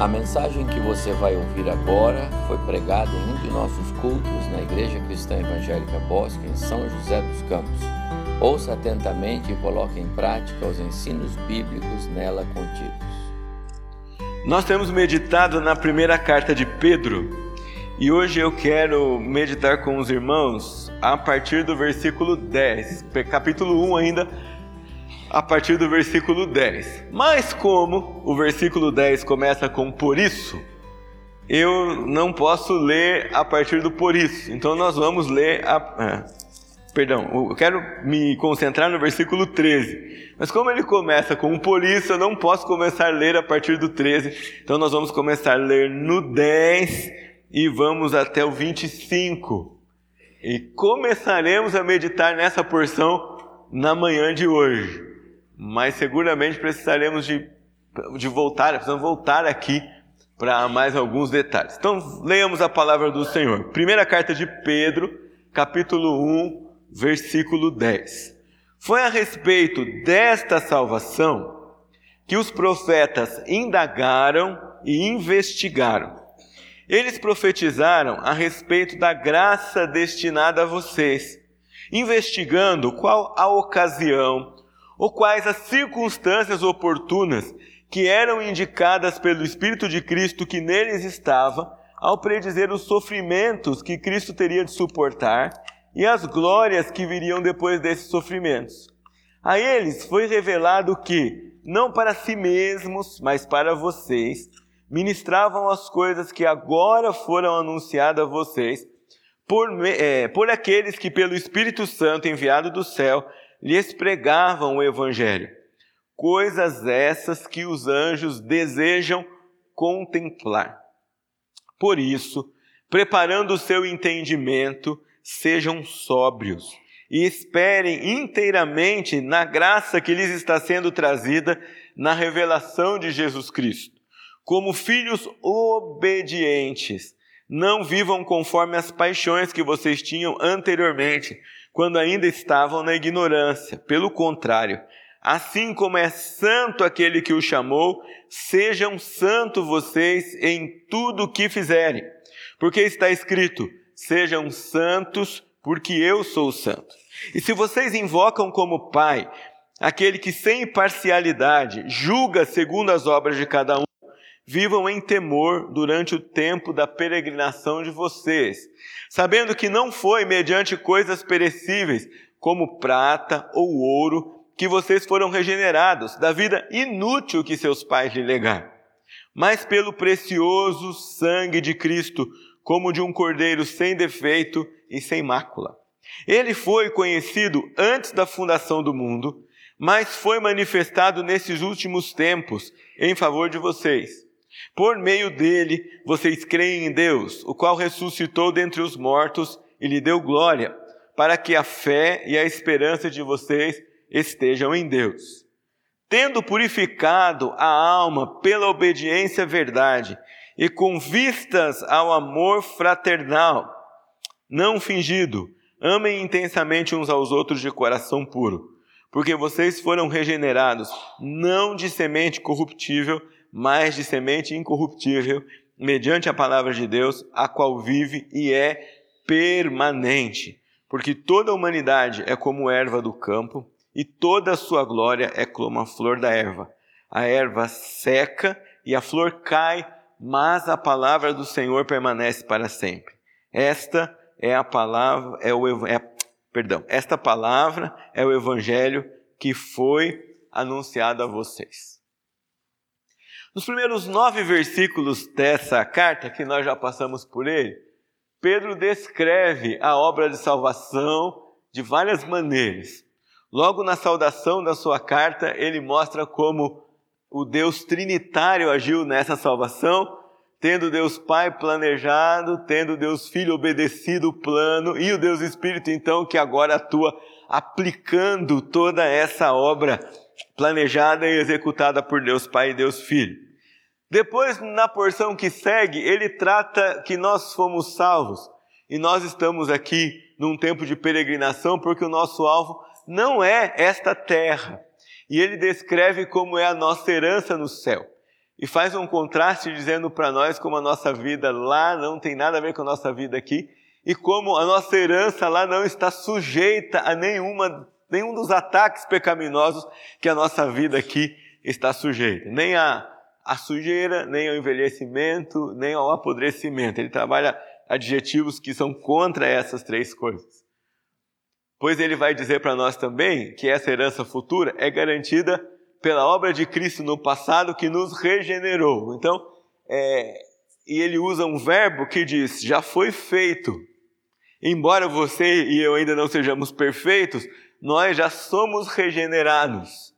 A mensagem que você vai ouvir agora foi pregada em um de nossos cultos na Igreja Cristã Evangélica Bosque, em São José dos Campos. Ouça atentamente e coloque em prática os ensinos bíblicos nela contidos. Nós temos meditado na primeira carta de Pedro e hoje eu quero meditar com os irmãos a partir do versículo 10, capítulo 1 ainda a partir do versículo 10. Mas como o versículo 10 começa com por isso, eu não posso ler a partir do por isso. Então nós vamos ler a. Ah, perdão, eu quero me concentrar no versículo 13. Mas como ele começa com por isso, eu não posso começar a ler a partir do 13. Então nós vamos começar a ler no 10 e vamos até o 25. E começaremos a meditar nessa porção na manhã de hoje mas seguramente precisaremos de, de voltar, precisamos voltar aqui para mais alguns detalhes. Então, leamos a palavra do Senhor. Primeira carta de Pedro, capítulo 1, versículo 10. Foi a respeito desta salvação que os profetas indagaram e investigaram. Eles profetizaram a respeito da graça destinada a vocês, investigando qual a ocasião, ou quais as circunstâncias oportunas que eram indicadas pelo Espírito de Cristo que neles estava, ao predizer os sofrimentos que Cristo teria de suportar e as glórias que viriam depois desses sofrimentos. A eles foi revelado que, não para si mesmos, mas para vocês, ministravam as coisas que agora foram anunciadas a vocês, por, é, por aqueles que, pelo Espírito Santo enviado do céu, lhes pregavam o Evangelho. Coisas essas que os anjos desejam contemplar. Por isso, preparando o seu entendimento, sejam sóbrios e esperem inteiramente na graça que lhes está sendo trazida na revelação de Jesus Cristo. Como filhos obedientes, não vivam conforme as paixões que vocês tinham anteriormente quando ainda estavam na ignorância. Pelo contrário, assim como é santo aquele que o chamou, sejam santos vocês em tudo o que fizerem. Porque está escrito: sejam santos, porque eu sou santo. E se vocês invocam como Pai aquele que sem parcialidade julga segundo as obras de cada um, vivam em temor durante o tempo da peregrinação de vocês, sabendo que não foi mediante coisas perecíveis, como prata ou ouro, que vocês foram regenerados da vida inútil que seus pais lhe legaram, mas pelo precioso sangue de Cristo, como de um cordeiro sem defeito e sem mácula. Ele foi conhecido antes da fundação do mundo, mas foi manifestado nesses últimos tempos em favor de vocês por meio dele, vocês creem em Deus, o qual ressuscitou dentre os mortos e lhe deu glória, para que a fé e a esperança de vocês estejam em Deus. Tendo purificado a alma pela obediência à verdade e com vistas ao amor fraternal, não fingido, amem intensamente uns aos outros de coração puro, porque vocês foram regenerados não de semente corruptível, mas de semente incorruptível, mediante a palavra de Deus, a qual vive e é permanente. Porque toda a humanidade é como erva do campo, e toda a sua glória é como a flor da erva. A erva seca e a flor cai, mas a palavra do Senhor permanece para sempre. Esta é a palavra, é o é, perdão, esta palavra é o evangelho que foi anunciado a vocês. Nos primeiros nove versículos dessa carta, que nós já passamos por ele, Pedro descreve a obra de salvação de várias maneiras. Logo na saudação da sua carta, ele mostra como o Deus Trinitário agiu nessa salvação, tendo Deus Pai planejado, tendo Deus Filho obedecido o plano, e o Deus Espírito, então, que agora atua aplicando toda essa obra planejada e executada por Deus Pai e Deus Filho. Depois, na porção que segue, ele trata que nós fomos salvos e nós estamos aqui num tempo de peregrinação porque o nosso alvo não é esta terra. E ele descreve como é a nossa herança no céu. e faz um contraste dizendo para nós como a nossa vida lá não tem nada a ver com a nossa vida aqui e como a nossa herança lá não está sujeita a nenhuma, nenhum dos ataques pecaminosos que a nossa vida aqui está sujeita, nem a, a sujeira, nem ao envelhecimento, nem ao apodrecimento. Ele trabalha adjetivos que são contra essas três coisas. Pois ele vai dizer para nós também que essa herança futura é garantida pela obra de Cristo no passado que nos regenerou. Então, é, e ele usa um verbo que diz: já foi feito. Embora você e eu ainda não sejamos perfeitos, nós já somos regenerados.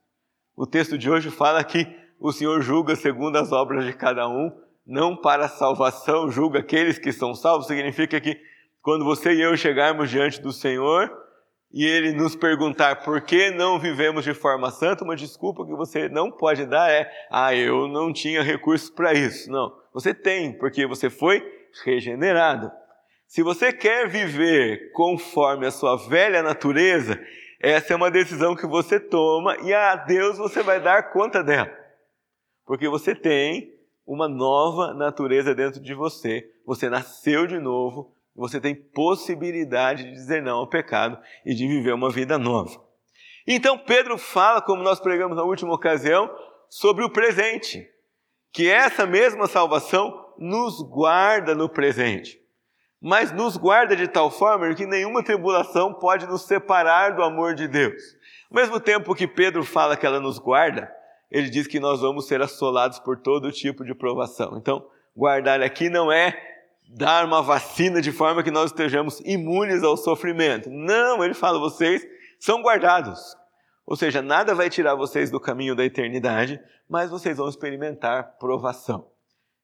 O texto de hoje fala que o Senhor julga segundo as obras de cada um, não para salvação, julga aqueles que são salvos. Significa que quando você e eu chegarmos diante do Senhor e Ele nos perguntar por que não vivemos de forma santa, uma desculpa que você não pode dar é: ah, eu não tinha recursos para isso. Não, você tem, porque você foi regenerado. Se você quer viver conforme a sua velha natureza, essa é uma decisão que você toma e a Deus você vai dar conta dela. Porque você tem uma nova natureza dentro de você, você nasceu de novo, você tem possibilidade de dizer não ao pecado e de viver uma vida nova. Então Pedro fala, como nós pregamos na última ocasião, sobre o presente, que essa mesma salvação nos guarda no presente mas nos guarda de tal forma que nenhuma tribulação pode nos separar do amor de Deus. Ao mesmo tempo que Pedro fala que ela nos guarda, ele diz que nós vamos ser assolados por todo tipo de provação. Então, guardar aqui não é dar uma vacina de forma que nós estejamos imunes ao sofrimento. Não, ele fala, vocês são guardados. Ou seja, nada vai tirar vocês do caminho da eternidade, mas vocês vão experimentar provação.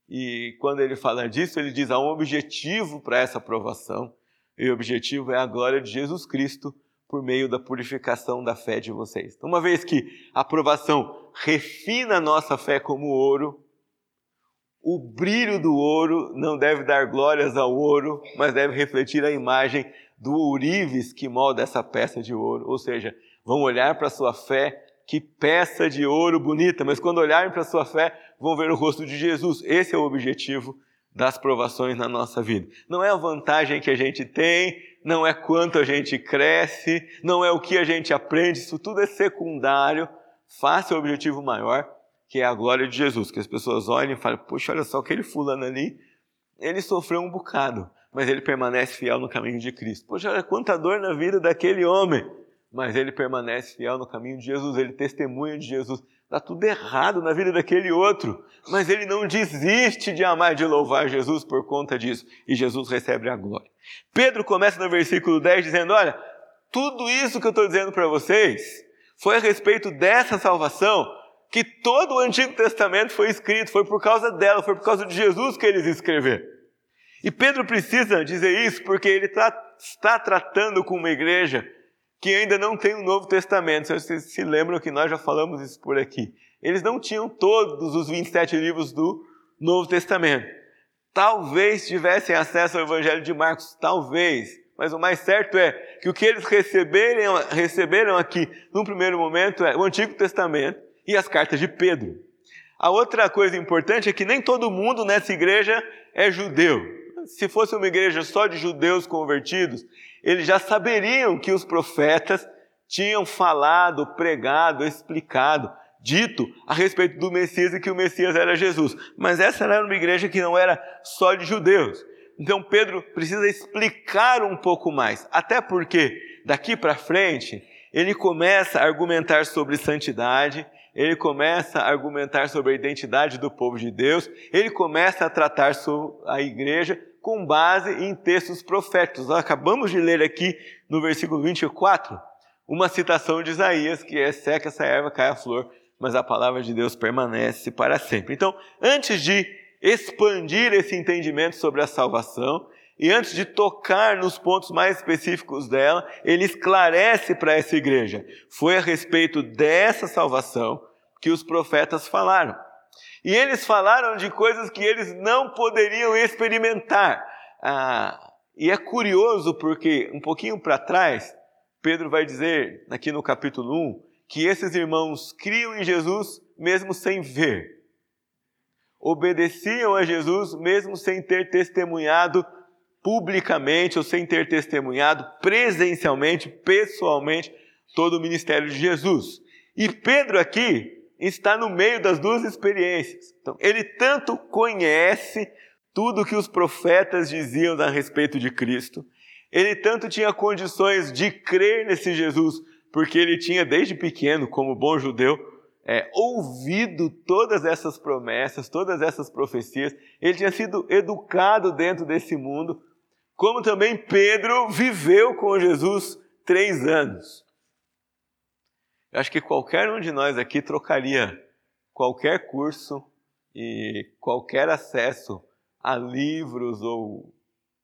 E quando ele fala disso, ele diz há um objetivo para essa aprovação, e o objetivo é a glória de Jesus Cristo por meio da purificação da fé de vocês. Então, uma vez que a aprovação refina a nossa fé como ouro, o brilho do ouro não deve dar glórias ao ouro, mas deve refletir a imagem do ourives que molda essa peça de ouro. Ou seja, vão olhar para a sua fé, que peça de ouro bonita, mas quando olharem para a sua fé, vão ver o rosto de Jesus. Esse é o objetivo das provações na nossa vida. Não é a vantagem que a gente tem, não é quanto a gente cresce, não é o que a gente aprende, isso tudo é secundário. Faça o objetivo maior, que é a glória de Jesus. Que as pessoas olhem e falem: Poxa, olha só, aquele fulano ali, ele sofreu um bocado, mas ele permanece fiel no caminho de Cristo. Poxa, olha quanta dor na vida daquele homem, mas ele permanece fiel no caminho de Jesus, ele testemunha de Jesus. Está tudo errado na vida daquele outro, mas ele não desiste de amar e de louvar Jesus por conta disso, e Jesus recebe a glória. Pedro começa no versículo 10 dizendo: Olha, tudo isso que eu estou dizendo para vocês foi a respeito dessa salvação que todo o Antigo Testamento foi escrito, foi por causa dela, foi por causa de Jesus que eles escreveram. E Pedro precisa dizer isso porque ele tá, está tratando com uma igreja que ainda não tem o Novo Testamento. Vocês se lembram que nós já falamos isso por aqui. Eles não tinham todos os 27 livros do Novo Testamento. Talvez tivessem acesso ao Evangelho de Marcos, talvez. Mas o mais certo é que o que eles receberam, receberam aqui, num primeiro momento, é o Antigo Testamento e as cartas de Pedro. A outra coisa importante é que nem todo mundo nessa igreja é judeu. Se fosse uma igreja só de judeus convertidos, eles já saberiam que os profetas tinham falado, pregado, explicado, dito a respeito do Messias e que o Messias era Jesus. Mas essa era uma igreja que não era só de judeus. Então Pedro precisa explicar um pouco mais, até porque daqui para frente ele começa a argumentar sobre santidade, ele começa a argumentar sobre a identidade do povo de Deus, ele começa a tratar sobre a igreja com base em textos proféticos. Nós acabamos de ler aqui no versículo 24 uma citação de Isaías, que é seca essa erva, cai a flor, mas a palavra de Deus permanece para sempre. Então, antes de expandir esse entendimento sobre a salvação, e antes de tocar nos pontos mais específicos dela, ele esclarece para essa igreja: foi a respeito dessa salvação que os profetas falaram. E eles falaram de coisas que eles não poderiam experimentar. Ah, e é curioso porque, um pouquinho para trás, Pedro vai dizer, aqui no capítulo 1, que esses irmãos criam em Jesus mesmo sem ver. obedeciam a Jesus mesmo sem ter testemunhado publicamente ou sem ter testemunhado presencialmente, pessoalmente, todo o ministério de Jesus. E Pedro aqui está no meio das duas experiências. Então, ele tanto conhece tudo que os profetas diziam a respeito de Cristo, ele tanto tinha condições de crer nesse Jesus, porque ele tinha desde pequeno, como bom judeu, é, ouvido todas essas promessas, todas essas profecias, ele tinha sido educado dentro desse mundo, como também Pedro viveu com Jesus três anos. Eu acho que qualquer um de nós aqui trocaria qualquer curso e qualquer acesso a livros ou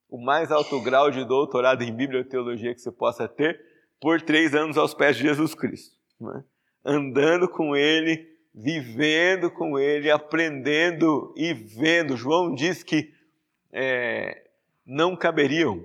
o mais alto grau de doutorado em Bíblia e Teologia que você possa ter por três anos aos pés de Jesus Cristo. Né? Andando com Ele, vivendo com Ele, aprendendo e vendo. João diz que é, não caberiam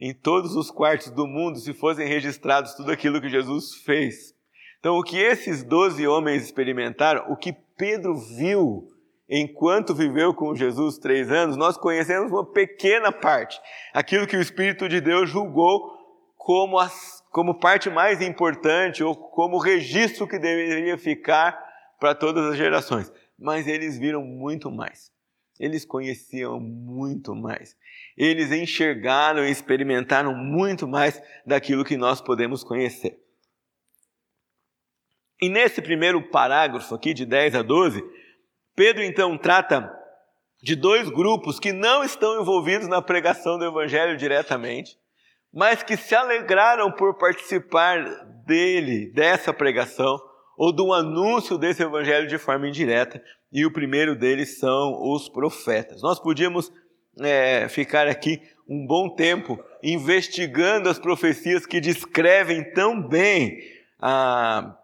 em todos os quartos do mundo se fossem registrados tudo aquilo que Jesus fez. Então, o que esses doze homens experimentaram, o que Pedro viu enquanto viveu com Jesus três anos, nós conhecemos uma pequena parte, aquilo que o Espírito de Deus julgou como, as, como parte mais importante ou como registro que deveria ficar para todas as gerações. Mas eles viram muito mais. Eles conheciam muito mais. Eles enxergaram e experimentaram muito mais daquilo que nós podemos conhecer. E nesse primeiro parágrafo aqui, de 10 a 12, Pedro então trata de dois grupos que não estão envolvidos na pregação do Evangelho diretamente, mas que se alegraram por participar dele, dessa pregação, ou do anúncio desse Evangelho de forma indireta, e o primeiro deles são os profetas. Nós podíamos é, ficar aqui um bom tempo investigando as profecias que descrevem tão bem a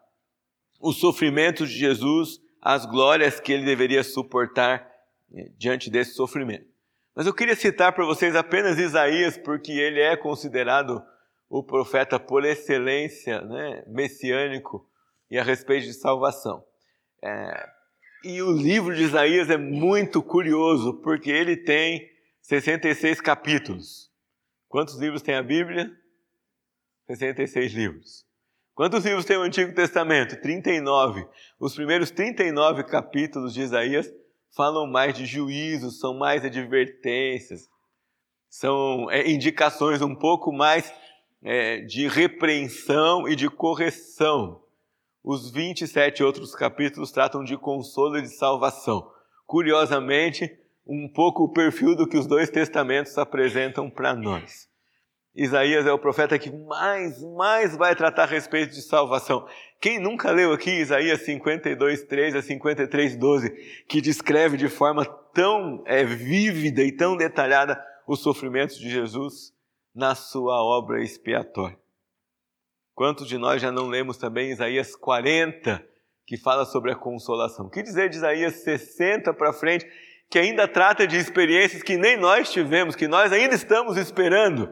os sofrimentos de Jesus, as glórias que ele deveria suportar eh, diante desse sofrimento. Mas eu queria citar para vocês apenas Isaías, porque ele é considerado o profeta por excelência, né, messiânico e a respeito de salvação. É, e o livro de Isaías é muito curioso, porque ele tem 66 capítulos. Quantos livros tem a Bíblia? 66 livros. Quantos livros tem o Antigo Testamento? 39. Os primeiros 39 capítulos de Isaías falam mais de juízos, são mais advertências, são é, indicações um pouco mais é, de repreensão e de correção. Os 27 outros capítulos tratam de consolo e de salvação. Curiosamente, um pouco o perfil do que os dois testamentos apresentam para nós. Isaías é o profeta que mais, mais vai tratar a respeito de salvação. Quem nunca leu aqui Isaías 52, 3 a 53, 12, que descreve de forma tão é, vívida e tão detalhada os sofrimentos de Jesus na sua obra expiatória? Quantos de nós já não lemos também Isaías 40, que fala sobre a consolação? O que dizer de Isaías 60 para frente, que ainda trata de experiências que nem nós tivemos, que nós ainda estamos esperando?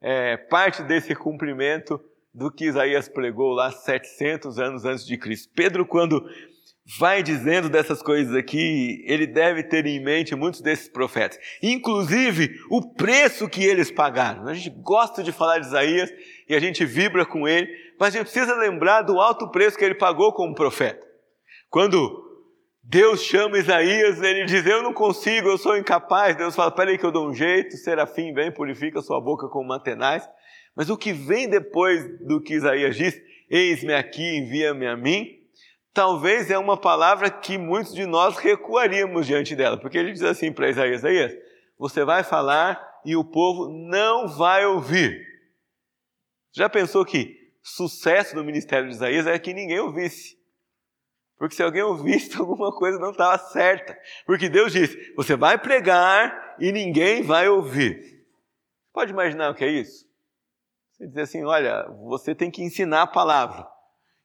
É, parte desse cumprimento do que Isaías pregou lá 700 anos antes de Cristo. Pedro, quando vai dizendo dessas coisas aqui, ele deve ter em mente muitos desses profetas, inclusive o preço que eles pagaram. A gente gosta de falar de Isaías e a gente vibra com ele, mas a gente precisa lembrar do alto preço que ele pagou como profeta. Quando Deus chama Isaías, ele diz: Eu não consigo, eu sou incapaz. Deus fala: Peraí, que eu dou um jeito. Serafim, vem, purifica sua boca com mantenais. Mas o que vem depois do que Isaías diz: Eis-me aqui, envia-me a mim. Talvez é uma palavra que muitos de nós recuaríamos diante dela, porque ele diz assim para Isaías: Isaías, você vai falar e o povo não vai ouvir. Já pensou que sucesso do ministério de Isaías é que ninguém ouvisse? Porque se alguém ouvisse, alguma coisa não estava certa. Porque Deus disse: você vai pregar e ninguém vai ouvir. Pode imaginar o que é isso? Você diz assim: olha, você tem que ensinar a palavra.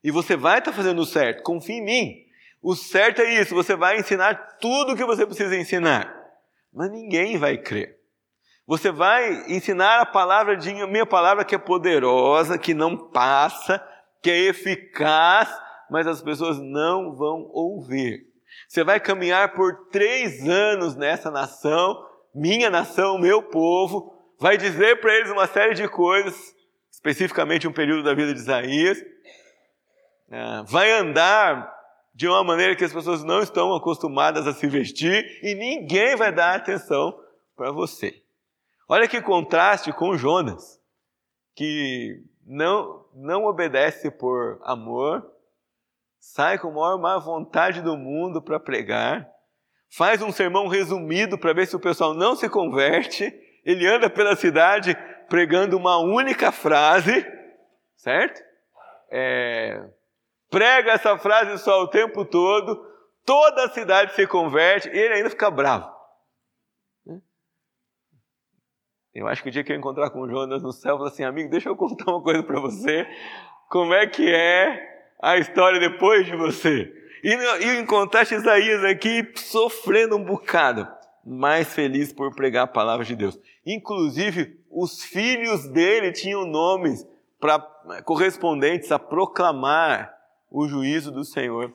E você vai estar tá fazendo o certo, confie em mim. O certo é isso, você vai ensinar tudo o que você precisa ensinar. Mas ninguém vai crer. Você vai ensinar a palavra de minha palavra que é poderosa, que não passa, que é eficaz mas as pessoas não vão ouvir. Você vai caminhar por três anos nessa nação, minha nação, meu povo, vai dizer para eles uma série de coisas, especificamente um período da vida de Isaías, é, vai andar de uma maneira que as pessoas não estão acostumadas a se vestir e ninguém vai dar atenção para você. Olha que contraste com Jonas, que não, não obedece por amor, sai com a maior má vontade do mundo para pregar, faz um sermão resumido para ver se o pessoal não se converte, ele anda pela cidade pregando uma única frase, certo? É, prega essa frase só o tempo todo, toda a cidade se converte e ele ainda fica bravo. Eu acho que o dia que eu encontrar com o Jonas no céu, eu falo assim, amigo, deixa eu contar uma coisa para você. Como é que é a história depois de você? E, e encontraste Isaías aqui sofrendo um bocado, mais feliz por pregar a palavra de Deus. Inclusive, os filhos dele tinham nomes para correspondentes a proclamar o juízo do Senhor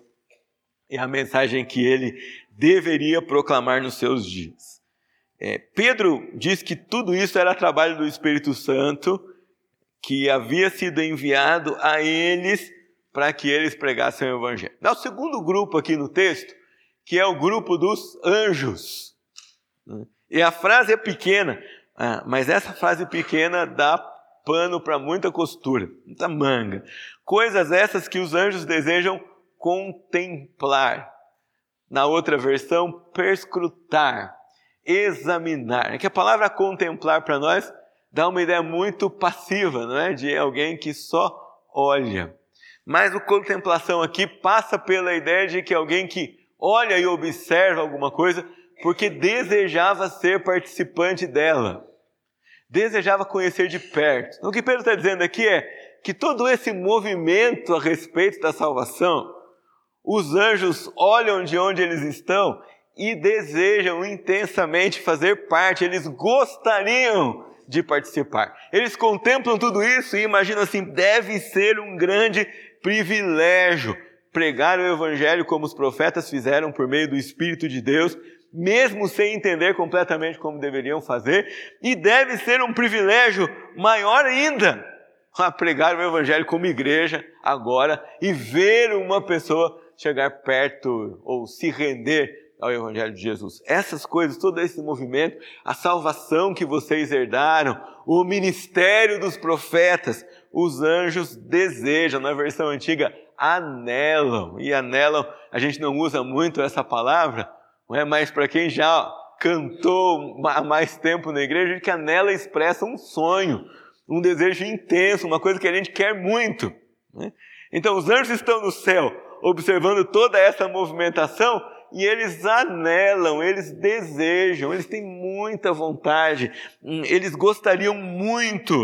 e a mensagem que ele deveria proclamar nos seus dias. É, Pedro diz que tudo isso era trabalho do Espírito Santo, que havia sido enviado a eles para que eles pregassem o Evangelho. Dá o segundo grupo aqui no texto, que é o grupo dos anjos. E a frase é pequena, ah, mas essa frase pequena dá pano para muita costura, muita manga. Coisas essas que os anjos desejam contemplar. Na outra versão, perscrutar examinar. É que a palavra contemplar para nós dá uma ideia muito passiva, não é? De alguém que só olha. Mas o contemplação aqui passa pela ideia de que alguém que olha e observa alguma coisa porque desejava ser participante dela. Desejava conhecer de perto. O que Pedro está dizendo aqui é que todo esse movimento a respeito da salvação, os anjos olham de onde eles estão e desejam intensamente fazer parte, eles gostariam de participar. Eles contemplam tudo isso e imaginam assim: deve ser um grande privilégio pregar o Evangelho como os profetas fizeram por meio do Espírito de Deus, mesmo sem entender completamente como deveriam fazer, e deve ser um privilégio maior ainda a pregar o Evangelho como igreja agora e ver uma pessoa chegar perto ou se render ao Evangelho de Jesus. Essas coisas, todo esse movimento, a salvação que vocês herdaram, o ministério dos profetas, os anjos desejam, na versão antiga, anelam. E anelam, a gente não usa muito essa palavra, não é? mas para quem já cantou há mais tempo na igreja, que anela expressa um sonho, um desejo intenso, uma coisa que a gente quer muito. Né? Então, os anjos estão no céu, observando toda essa movimentação e eles anelam, eles desejam, eles têm muita vontade, hum, eles gostariam muito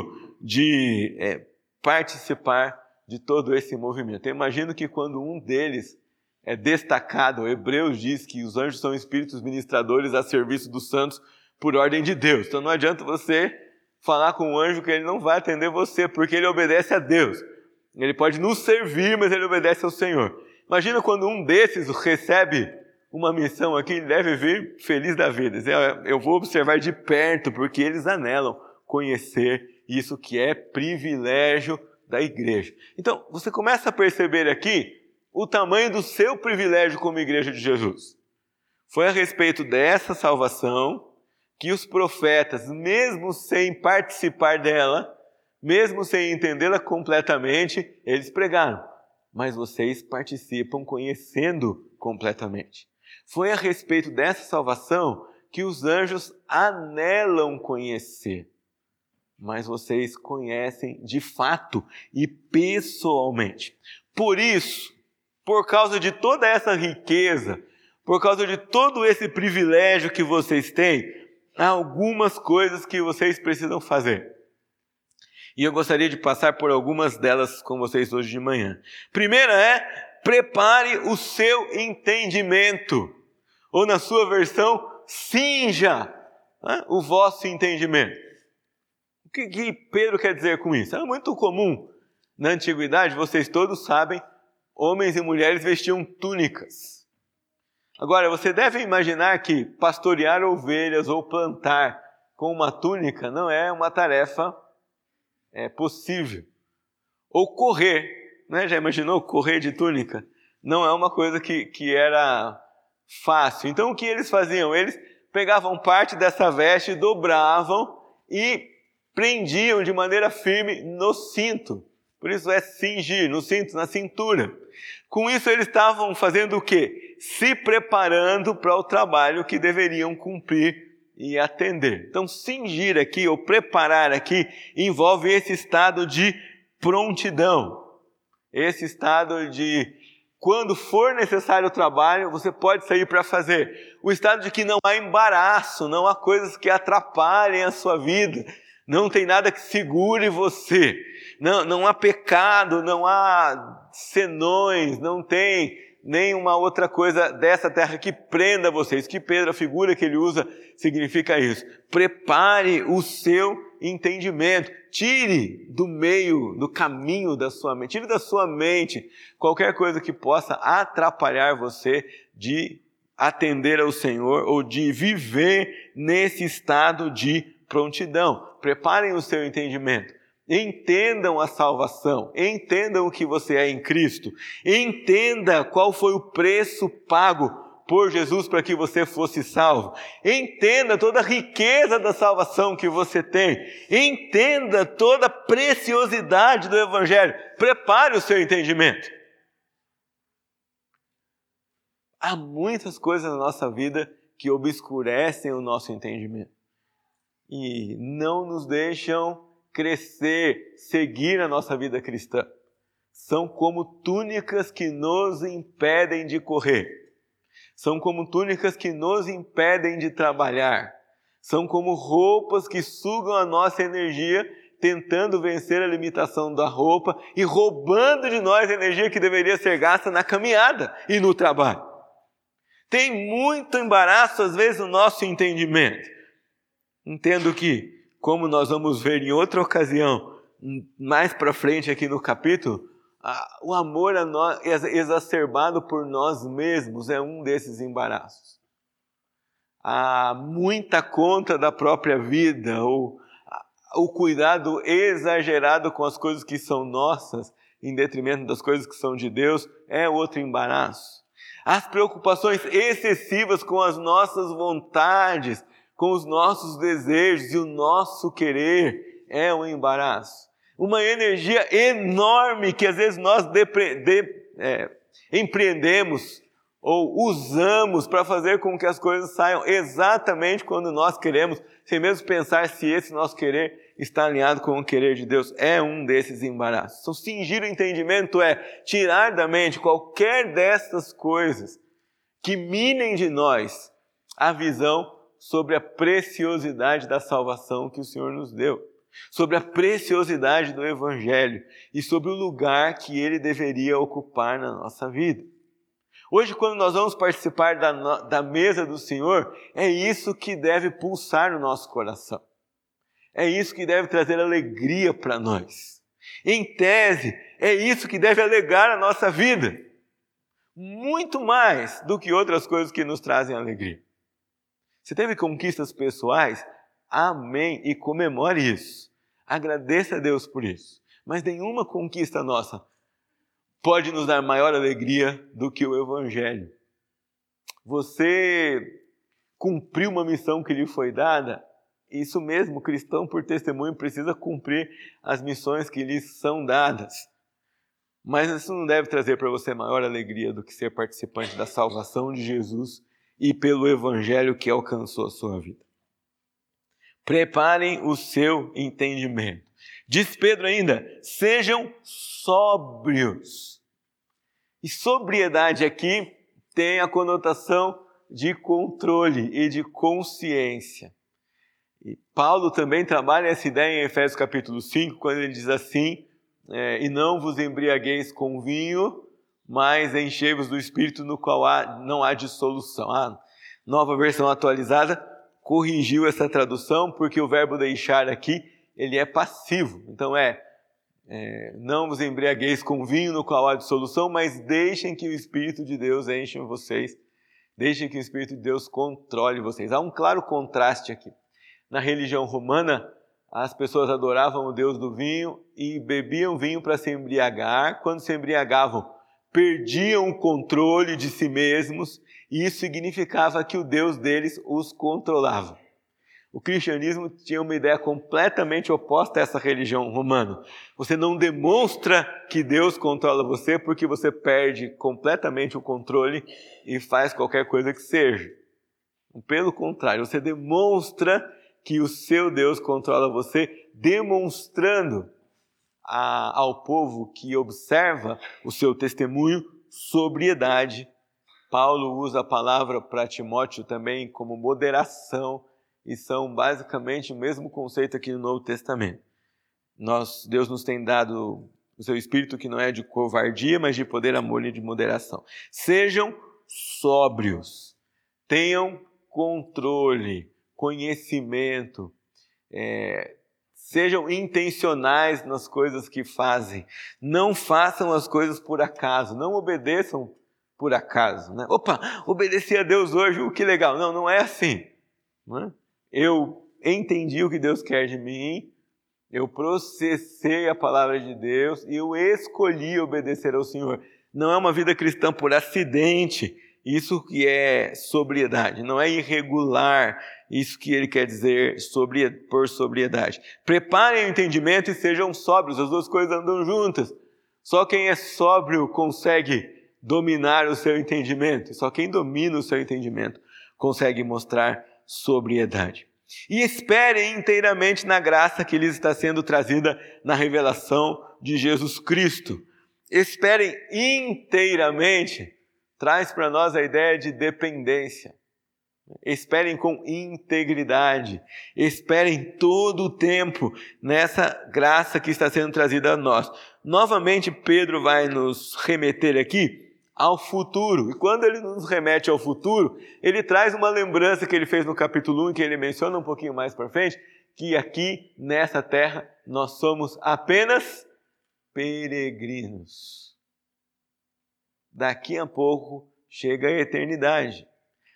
de é, participar de todo esse movimento. Eu imagino que quando um deles é destacado, Hebreus diz que os anjos são espíritos ministradores a serviço dos santos por ordem de Deus. Então não adianta você falar com o anjo que ele não vai atender você, porque ele obedece a Deus. Ele pode nos servir, mas ele obedece ao Senhor. Imagina quando um desses recebe uma missão aqui, deve vir feliz da vida. Eu vou observar de perto, porque eles anelam conhecer isso que é privilégio da igreja. Então, você começa a perceber aqui o tamanho do seu privilégio como igreja de Jesus. Foi a respeito dessa salvação que os profetas, mesmo sem participar dela, mesmo sem entendê-la completamente, eles pregaram. Mas vocês participam conhecendo completamente. Foi a respeito dessa salvação que os anjos anelam conhecer. Mas vocês conhecem de fato e pessoalmente. Por isso, por causa de toda essa riqueza, por causa de todo esse privilégio que vocês têm, há algumas coisas que vocês precisam fazer. E eu gostaria de passar por algumas delas com vocês hoje de manhã. Primeira é prepare o seu entendimento. Ou na sua versão, cinja né, o vosso entendimento. Que, que Pedro quer dizer com isso? Era muito comum na antiguidade, vocês todos sabem, homens e mulheres vestiam túnicas. Agora, você deve imaginar que pastorear ovelhas ou plantar com uma túnica não é uma tarefa é, possível. Ou correr, né? já imaginou correr de túnica? Não é uma coisa que, que era fácil. Então, o que eles faziam? Eles pegavam parte dessa veste, dobravam e prendiam de maneira firme no cinto. Por isso é cingir, no cinto, na cintura. Com isso, eles estavam fazendo o quê? Se preparando para o trabalho que deveriam cumprir e atender. Então, cingir aqui, ou preparar aqui, envolve esse estado de prontidão. Esse estado de, quando for necessário o trabalho, você pode sair para fazer. O estado de que não há embaraço, não há coisas que atrapalhem a sua vida, não tem nada que segure você, não, não há pecado, não há senões, não tem nenhuma outra coisa dessa terra que prenda vocês. Que Pedro, a figura que ele usa, significa isso. Prepare o seu entendimento. Tire do meio, do caminho da sua mente, tire da sua mente qualquer coisa que possa atrapalhar você de atender ao Senhor ou de viver nesse estado de prontidão. Preparem o seu entendimento. Entendam a salvação, entendam o que você é em Cristo, entenda qual foi o preço pago por Jesus para que você fosse salvo. Entenda toda a riqueza da salvação que você tem. Entenda toda a preciosidade do Evangelho. Prepare o seu entendimento. Há muitas coisas na nossa vida que obscurecem o nosso entendimento e não nos deixam crescer, seguir a nossa vida cristã. São como túnicas que nos impedem de correr. São como túnicas que nos impedem de trabalhar. São como roupas que sugam a nossa energia, tentando vencer a limitação da roupa e roubando de nós a energia que deveria ser gasta na caminhada e no trabalho. Tem muito embaraço, às vezes, no nosso entendimento. Entendo que como nós vamos ver em outra ocasião, mais para frente aqui no capítulo, o amor a nós, exacerbado por nós mesmos é um desses embaraços. Há muita conta da própria vida, ou o cuidado exagerado com as coisas que são nossas, em detrimento das coisas que são de Deus, é outro embaraço. As preocupações excessivas com as nossas vontades, com os nossos desejos e o nosso querer é um embaraço. Uma energia enorme que às vezes nós de, é, empreendemos ou usamos para fazer com que as coisas saiam exatamente quando nós queremos, sem mesmo pensar se esse nosso querer está alinhado com o querer de Deus. É um desses embaraços. Então, cingir o entendimento é tirar da mente qualquer dessas coisas que minem de nós a visão sobre a preciosidade da salvação que o Senhor nos deu, sobre a preciosidade do Evangelho e sobre o lugar que ele deveria ocupar na nossa vida. Hoje, quando nós vamos participar da, da mesa do Senhor, é isso que deve pulsar no nosso coração. É isso que deve trazer alegria para nós. Em tese, é isso que deve alegar a nossa vida. Muito mais do que outras coisas que nos trazem alegria. Se teve conquistas pessoais, amém e comemore isso. Agradeça a Deus por isso. Mas nenhuma conquista nossa pode nos dar maior alegria do que o Evangelho. Você cumpriu uma missão que lhe foi dada, isso mesmo, cristão por testemunho precisa cumprir as missões que lhe são dadas. Mas isso não deve trazer para você maior alegria do que ser participante da salvação de Jesus e pelo evangelho que alcançou a sua vida. Preparem o seu entendimento. Diz Pedro ainda: sejam sóbrios. E sobriedade aqui tem a conotação de controle e de consciência. E Paulo também trabalha essa ideia em Efésios capítulo 5, quando ele diz assim: é, E não vos embriagueis com vinho, mas enchei-vos do Espírito no qual há, não há dissolução. A nova versão atualizada corrigiu essa tradução, porque o verbo deixar aqui, ele é passivo. Então é, é não vos embriagueis com vinho no qual há dissolução, mas deixem que o Espírito de Deus enche vocês Deixem que o Espírito de Deus controle vocês. Há um claro contraste aqui. Na religião romana, as pessoas adoravam o Deus do vinho e bebiam vinho para se embriagar. Quando se embriagavam, perdiam o controle de si mesmos, e isso significava que o Deus deles os controlava. O cristianismo tinha uma ideia completamente oposta a essa religião romana. Você não demonstra que Deus controla você porque você perde completamente o controle e faz qualquer coisa que seja. Pelo contrário, você demonstra que o seu Deus controla você, demonstrando a, ao povo que observa o seu testemunho sobriedade. Paulo usa a palavra para Timóteo também como moderação e são basicamente o mesmo conceito aqui no Novo Testamento. Nós, Deus nos tem dado o seu espírito que não é de covardia, mas de poder, amor e de moderação. Sejam sóbrios, tenham controle, conhecimento, é, sejam intencionais nas coisas que fazem. Não façam as coisas por acaso, não obedeçam por acaso. Né? Opa, obedeci a Deus hoje, o que legal. Não, não é assim. Não é? Eu entendi o que Deus quer de mim, eu processei a palavra de Deus e eu escolhi obedecer ao Senhor. Não é uma vida cristã por acidente, isso que é sobriedade, não é irregular, isso que ele quer dizer sobre, por sobriedade. Preparem o entendimento e sejam sóbrios, as duas coisas andam juntas. Só quem é sóbrio consegue dominar o seu entendimento, só quem domina o seu entendimento consegue mostrar sobriedade. E esperem inteiramente na graça que lhes está sendo trazida na revelação de Jesus Cristo. Esperem inteiramente traz para nós a ideia de dependência. Esperem com integridade, esperem todo o tempo nessa graça que está sendo trazida a nós. Novamente, Pedro vai nos remeter aqui ao futuro. E quando ele nos remete ao futuro, ele traz uma lembrança que ele fez no capítulo 1, que ele menciona um pouquinho mais para frente, que aqui nessa terra nós somos apenas peregrinos daqui a pouco chega a eternidade.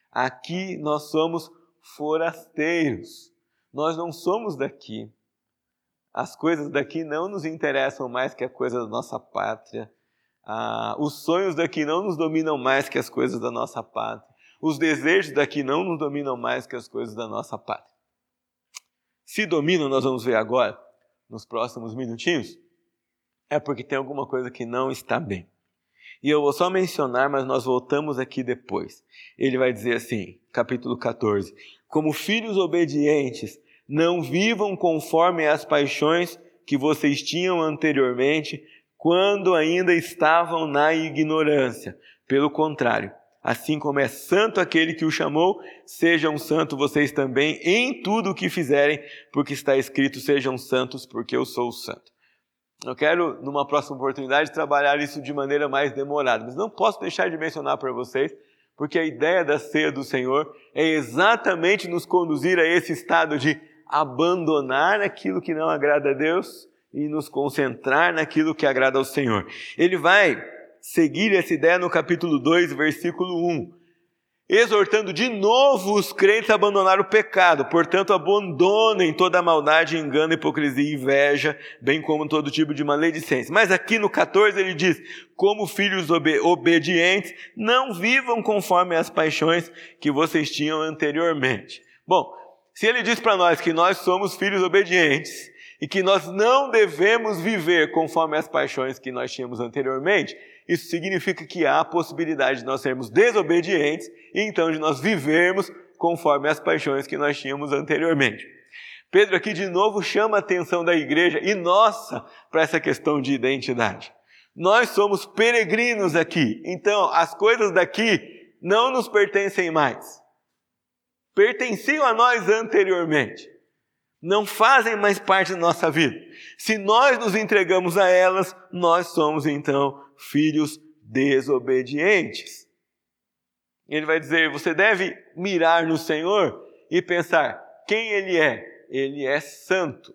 Aqui nós somos forasteiros, nós não somos daqui. As coisas daqui não nos interessam mais que a coisa da nossa pátria. Ah, os sonhos daqui não nos dominam mais que as coisas da nossa pátria. Os desejos daqui não nos dominam mais que as coisas da nossa pátria. Se dominam, nós vamos ver agora, nos próximos minutinhos, é porque tem alguma coisa que não está bem. E eu vou só mencionar, mas nós voltamos aqui depois. Ele vai dizer assim, capítulo 14: Como filhos obedientes, não vivam conforme as paixões que vocês tinham anteriormente, quando ainda estavam na ignorância. Pelo contrário, assim como é santo aquele que o chamou, sejam santos vocês também em tudo o que fizerem, porque está escrito: sejam santos, porque eu sou santo. Eu quero, numa próxima oportunidade, trabalhar isso de maneira mais demorada, mas não posso deixar de mencionar para vocês, porque a ideia da ceia do Senhor é exatamente nos conduzir a esse estado de abandonar aquilo que não agrada a Deus e nos concentrar naquilo que agrada ao Senhor. Ele vai seguir essa ideia no capítulo 2, versículo 1 exortando de novo os crentes a abandonar o pecado. Portanto, abandonem toda maldade, engano, hipocrisia e inveja, bem como todo tipo de maledicência. Mas aqui no 14 ele diz: como filhos obedientes, não vivam conforme as paixões que vocês tinham anteriormente. Bom, se ele diz para nós que nós somos filhos obedientes e que nós não devemos viver conforme as paixões que nós tínhamos anteriormente, isso significa que há a possibilidade de nós sermos desobedientes e então de nós vivermos conforme as paixões que nós tínhamos anteriormente. Pedro aqui de novo chama a atenção da igreja e nossa para essa questão de identidade. Nós somos peregrinos aqui, então as coisas daqui não nos pertencem mais. Pertenciam a nós anteriormente. Não fazem mais parte da nossa vida. Se nós nos entregamos a elas, nós somos então filhos desobedientes. Ele vai dizer: você deve mirar no Senhor e pensar quem Ele é. Ele é santo.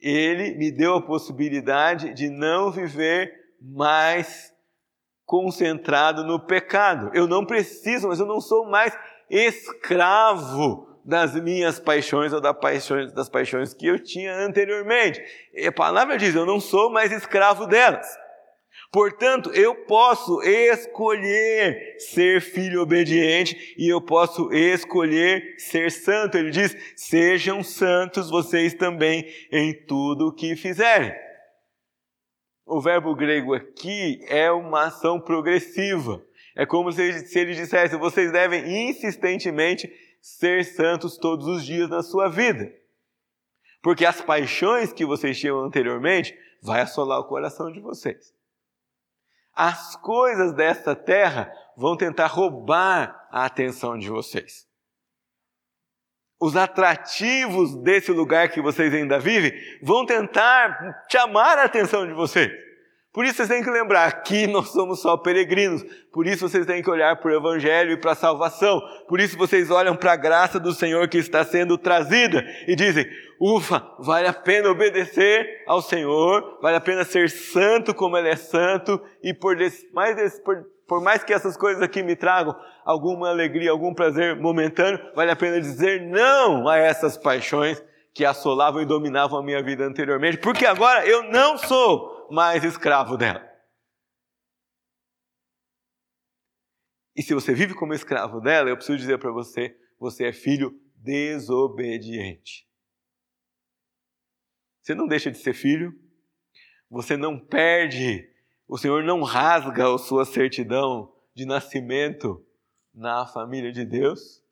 Ele me deu a possibilidade de não viver mais concentrado no pecado. Eu não preciso, mas eu não sou mais escravo das minhas paixões ou das paixões, das paixões que eu tinha anteriormente. E a palavra diz: eu não sou mais escravo delas. Portanto, eu posso escolher ser filho obediente e eu posso escolher ser santo. Ele diz: sejam santos vocês também em tudo o que fizerem. O verbo grego aqui é uma ação progressiva. É como se ele dissesse: vocês devem insistentemente ser santos todos os dias na sua vida. Porque as paixões que vocês tinham anteriormente vai assolar o coração de vocês. As coisas desta terra vão tentar roubar a atenção de vocês. Os atrativos desse lugar que vocês ainda vivem vão tentar chamar a atenção de vocês. Por isso vocês têm que lembrar, aqui nós somos só peregrinos. Por isso vocês têm que olhar para o Evangelho e para a salvação. Por isso vocês olham para a graça do Senhor que está sendo trazida e dizem: ufa, vale a pena obedecer ao Senhor, vale a pena ser santo como Ele é santo, e por mais, por, por mais que essas coisas aqui me tragam alguma alegria, algum prazer momentâneo, vale a pena dizer não a essas paixões que assolavam e dominavam a minha vida anteriormente, porque agora eu não sou mais escravo dela. E se você vive como escravo dela, eu preciso dizer para você: você é filho desobediente. Você não deixa de ser filho, você não perde, o Senhor não rasga a sua certidão de nascimento na família de Deus,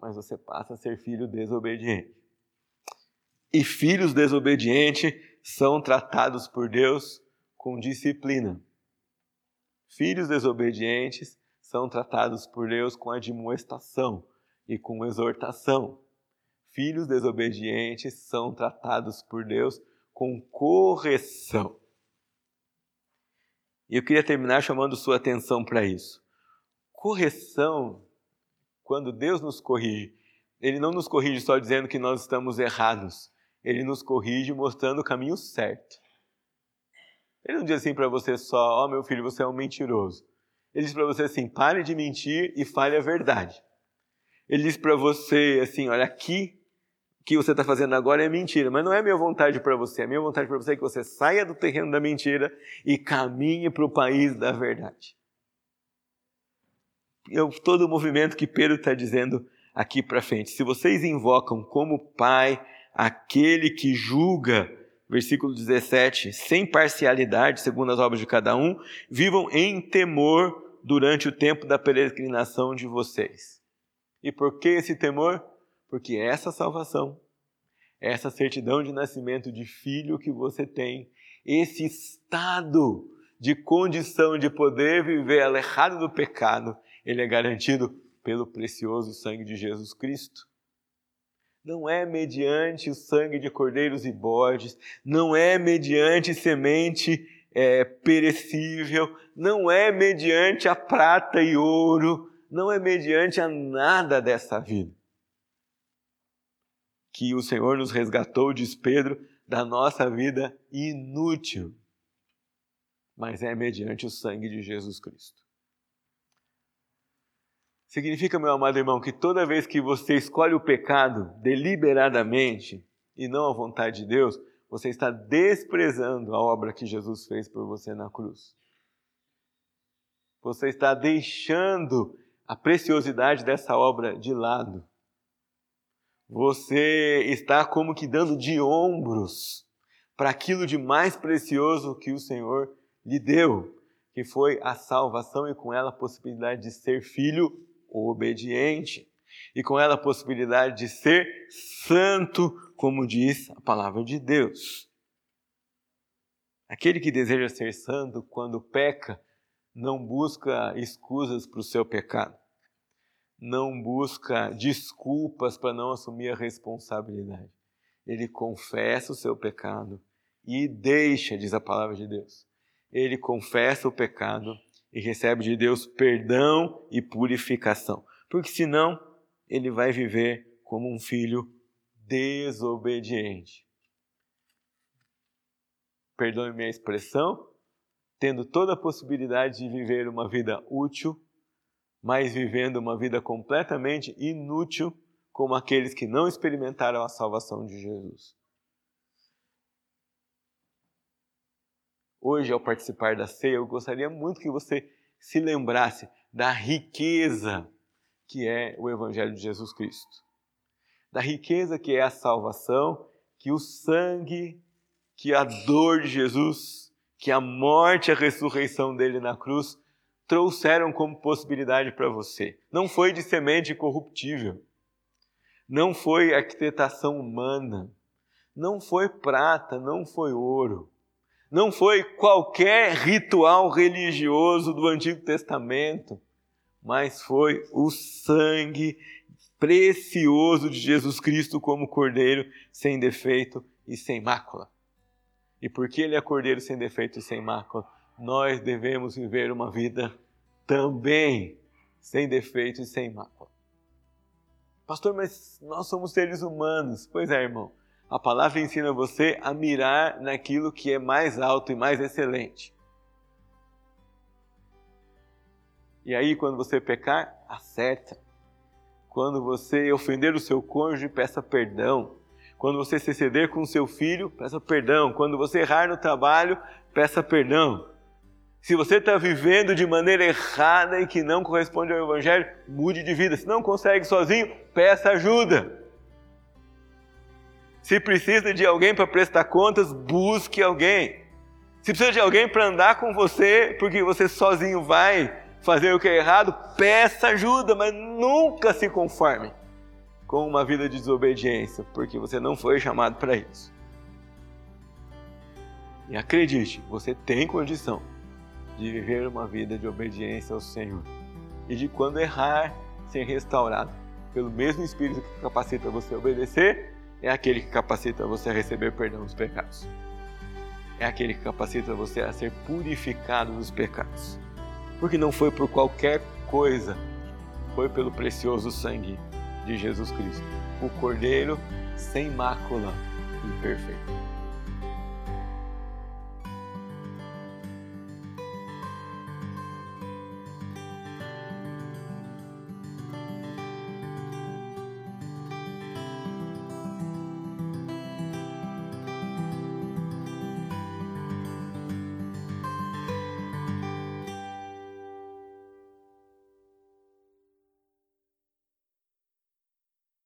mas você passa a ser filho desobediente. E filhos desobedientes são tratados por Deus com disciplina. Filhos desobedientes são tratados por Deus com admoestação e com exortação. Filhos desobedientes são tratados por Deus com correção. E eu queria terminar chamando sua atenção para isso. Correção, quando Deus nos corrige, Ele não nos corrige só dizendo que nós estamos errados ele nos corrige mostrando o caminho certo. Ele não diz assim para você só, ó oh, meu filho, você é um mentiroso. Ele diz para você assim, pare de mentir e fale a verdade. Ele diz para você assim, olha aqui, o que você está fazendo agora é mentira, mas não é minha vontade para você. A minha vontade para você é que você saia do terreno da mentira e caminhe para o país da verdade. Eu, todo o movimento que Pedro está dizendo aqui para frente. Se vocês invocam como Pai aquele que julga, versículo 17, sem parcialidade, segundo as obras de cada um, vivam em temor durante o tempo da peregrinação de vocês. E por que esse temor? Porque essa salvação, essa certidão de nascimento de filho que você tem, esse estado de condição de poder viver alejado do pecado, ele é garantido pelo precioso sangue de Jesus Cristo não é mediante o sangue de cordeiros e bodes, não é mediante semente é, perecível, não é mediante a prata e ouro, não é mediante a nada dessa vida. Que o Senhor nos resgatou, diz Pedro, da nossa vida inútil, mas é mediante o sangue de Jesus Cristo. Significa, meu amado irmão, que toda vez que você escolhe o pecado deliberadamente e não a vontade de Deus, você está desprezando a obra que Jesus fez por você na cruz. Você está deixando a preciosidade dessa obra de lado. Você está como que dando de ombros para aquilo de mais precioso que o Senhor lhe deu, que foi a salvação e com ela a possibilidade de ser filho obediente e com ela a possibilidade de ser santo, como diz a palavra de Deus. Aquele que deseja ser santo, quando peca, não busca escusas para o seu pecado, não busca desculpas para não assumir a responsabilidade. Ele confessa o seu pecado e deixa, diz a palavra de Deus. Ele confessa o pecado e recebe de Deus perdão e purificação. Porque senão ele vai viver como um filho desobediente. Perdoe minha expressão, tendo toda a possibilidade de viver uma vida útil, mas vivendo uma vida completamente inútil, como aqueles que não experimentaram a salvação de Jesus. Hoje, ao participar da ceia, eu gostaria muito que você se lembrasse da riqueza que é o Evangelho de Jesus Cristo. Da riqueza que é a salvação, que o sangue, que a dor de Jesus, que a morte e a ressurreição dele na cruz trouxeram como possibilidade para você. Não foi de semente corruptível, não foi arquitetação humana, não foi prata, não foi ouro não foi qualquer ritual religioso do Antigo Testamento, mas foi o sangue precioso de Jesus Cristo como cordeiro sem defeito e sem mácula. E porque ele é cordeiro sem defeito e sem mácula, nós devemos viver uma vida também sem defeito e sem mácula. Pastor, mas nós somos seres humanos. Pois é, irmão. A palavra ensina você a mirar naquilo que é mais alto e mais excelente. E aí, quando você pecar, acerta. Quando você ofender o seu cônjuge, peça perdão. Quando você se ceder com o seu filho, peça perdão. Quando você errar no trabalho, peça perdão. Se você está vivendo de maneira errada e que não corresponde ao Evangelho, mude de vida. Se não consegue sozinho, peça ajuda. Se precisa de alguém para prestar contas, busque alguém. Se precisa de alguém para andar com você, porque você sozinho vai fazer o que é errado, peça ajuda, mas nunca se conforme com uma vida de desobediência, porque você não foi chamado para isso. E acredite, você tem condição de viver uma vida de obediência ao Senhor e de quando errar, ser restaurado pelo mesmo Espírito que capacita você a obedecer é aquele que capacita você a receber perdão dos pecados. É aquele que capacita você a ser purificado dos pecados. Porque não foi por qualquer coisa, foi pelo precioso sangue de Jesus Cristo, o Cordeiro sem mácula e perfeito.